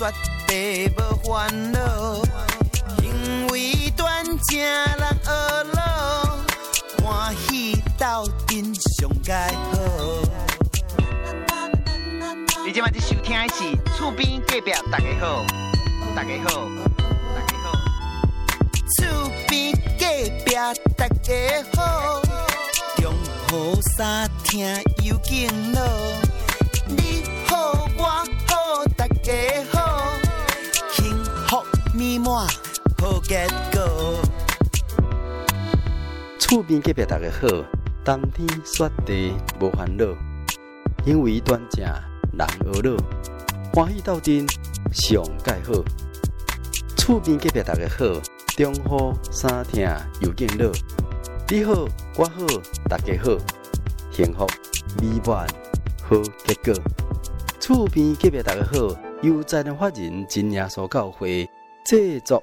绝对无烦恼，因为断正人学老，欢喜斗阵上盖好。你今晚在收听的是厝边隔壁大家好，大家好，大家好，厝边隔壁大家好，中雨三听有劲路，你好我好厝边隔壁大家好，冬天雪地无烦恼，因为端正。人学老，欢喜斗阵上盖好。厝边隔壁大家好，中雨三听又见乐。你好，我好，大家好，幸福美满好结果。厝边隔壁大家好，由在地法人真耶稣教会制作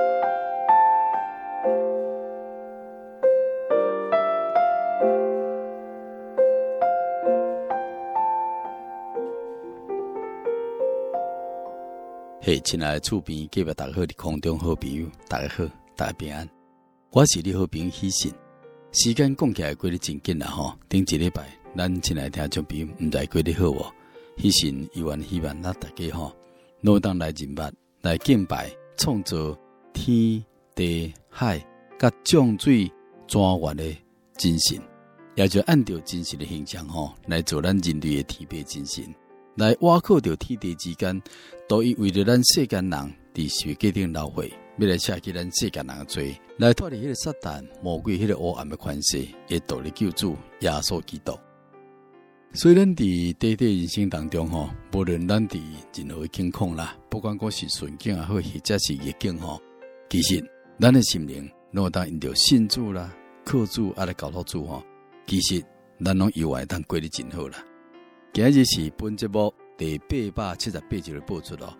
亲爱的厝边各位大家好，的空中好朋友，大家好，大家平安。我是你好朋友喜信。时间讲起来过得真紧啦吼，顶一礼拜，咱亲爱听众朋友唔知过得好哦。喜信依然希望咱大家吼，能当来认捌来敬拜，创造天地海甲众水庄园的真神，也就按照真实的形象吼，来做咱人类的天父真神。来挖苦着天地之间，都以为着咱世间人伫世界顶流会，要来拆去咱世间人的罪，来脱离迄个撒旦魔鬼迄个黑暗的权势，会独立救主耶稣基督。虽然伫短短人生当中吼，无论咱伫任何境况啦，不管讲是顺境也好，或者是逆境吼，其实咱的心灵，若当因着信主啦、靠主啊来交托主吼，其实咱拢意外当过得真好啦。今日是本节目第八百七十八集的播出咯。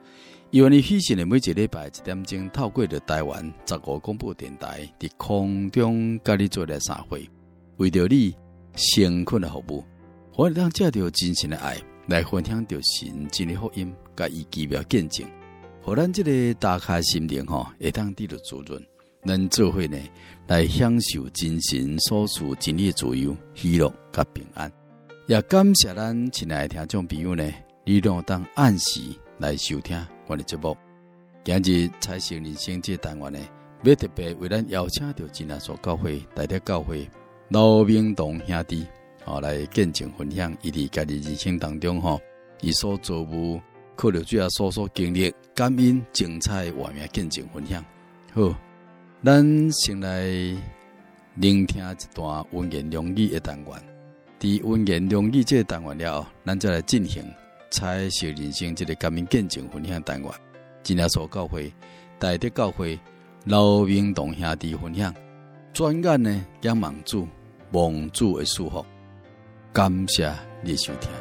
因为你喜信的每一礼拜一点钟，透过着台湾十五广播电台伫空中甲你做来三会，为着你辛苦的服务，我当借着真心的爱来分享着神真的福音，甲伊奇妙见证，互咱这个打开心灵吼，会当得到滋润，咱做伙呢来享受真神所赐真理的自由、喜乐甲平安。也感谢咱亲爱的听众朋友呢，你让当按时来收听我的节目。今日彩星人生这单元呢，要特别为咱邀请到真耶稣教会大德教会老明东兄弟，好来见证分享，伊伫家己人生当中吼，伊所做无，靠着主要所所经历，感恩精彩画面见证分享。好，咱先来聆听一段温言良语的单元。伫温言良语即个单元了后，咱再来进行彩色人生即个革命见证分享单元。真耶稣教会大德教会老明同兄弟分享，转眼呢仰望主望主的祝福，感谢你收听。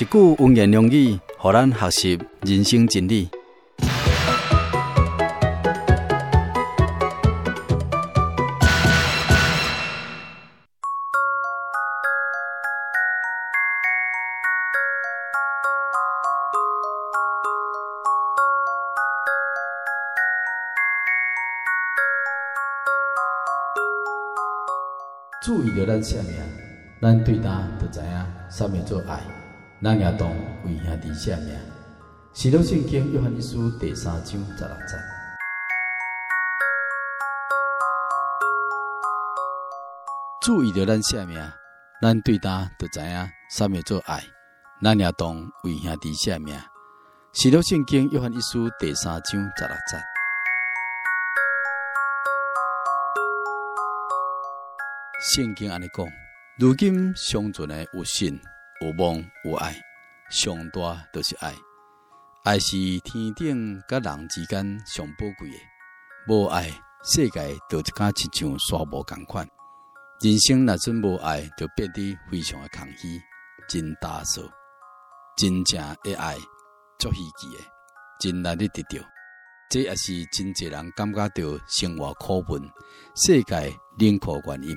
一句文言良语，让咱学习人生真理。注意着咱生命，咱对他就知影啥物做爱。咱也当为兄弟舍命。使徒信经约翰一书第三章十六节。注意着咱生命，咱对他就知影啥物做爱。咱也当为兄弟舍命。使徒信经约翰一书第三章十六节。圣经安尼讲，如今尚存的有信、有望、有爱，上大都是爱。爱是天顶甲人之间上宝贵的，无爱，世界就一甲亲像沙漠共款。人生若真无爱，就变得非常的空虚，真打扫。真正的爱，足稀奇的，真难得得到。这也是真侪人感觉到生活苦闷，世界冷酷原因。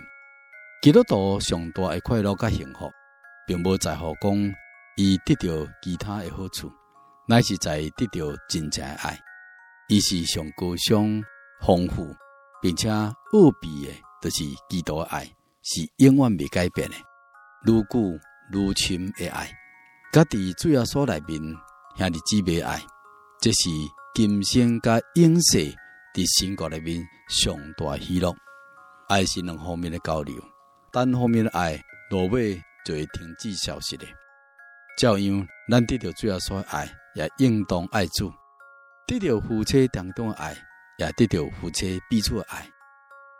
基督徒上大的快乐甲幸福，并无在乎讲伊得到其他的好处，乃是在得到真正的爱。伊是上高尚、丰富，并且奥秘的，就是基督的爱，是永远未改变的，愈久愈深的爱。家己主要所内面兄弟姊妹爱，这是今生甲永世伫神国内面上大喜乐。爱是两方面的交流。单方面的爱，落尾就会停止消失的。照样，咱得到主要所爱，也应当爱主；得到夫妻当中的爱，也得到夫妻彼此的爱；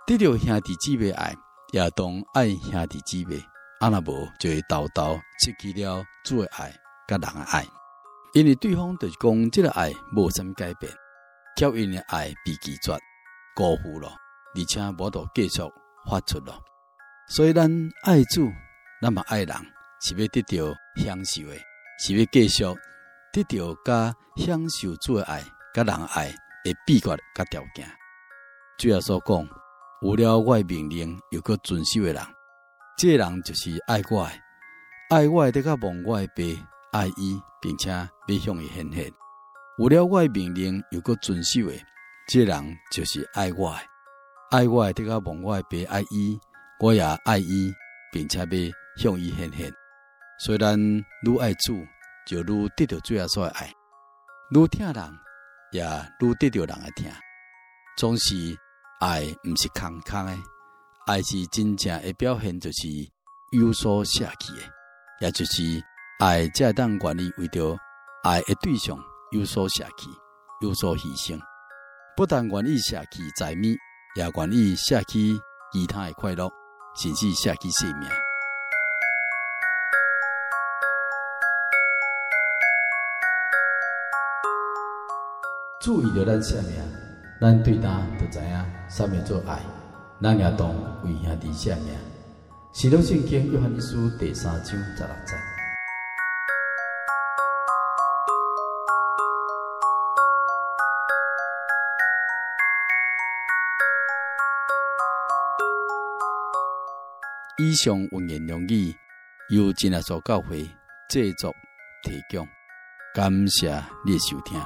得到兄弟姊妹爱，也当爱兄弟姊妹。阿那无就会叨叨失去了主的爱，甲人的爱，因为对方就是讲，这个爱无什么改变，叫因的爱被拒绝、辜负了，而且无度继续发出了。所以，咱爱主，那么爱人，是要得到享受的，是要继续得到加享受主的爱，加人爱的秘诀加条件。主要所讲，有了我的命令又搁遵守的人，这个人就是爱我的，爱我的，得个望我的爸爱伊，并且要向伊显现。有了我的命令又搁遵守的，这个人就是爱我的，爱我的，得个望我的爸爱伊。我也爱伊，并且要向伊显现。虽然愈爱主，就愈得到主耶稣的爱；愈疼人，也愈得到人的疼。总是爱，毋是空空的，爱是真正的表现，就是有所舍弃的，也就是爱，才当愿意为着爱的对象有所舍弃，有所牺牲。不但愿意舍弃财物，也愿意舍弃其他的快乐。甚至舍弃性命。注意着咱生命，咱对他就知影啥物做爱，咱也当为兄弟舍命。使徒信经约翰一书第三章十六节。以上文言良语由真耶稣教会制作提供，感谢你的收听。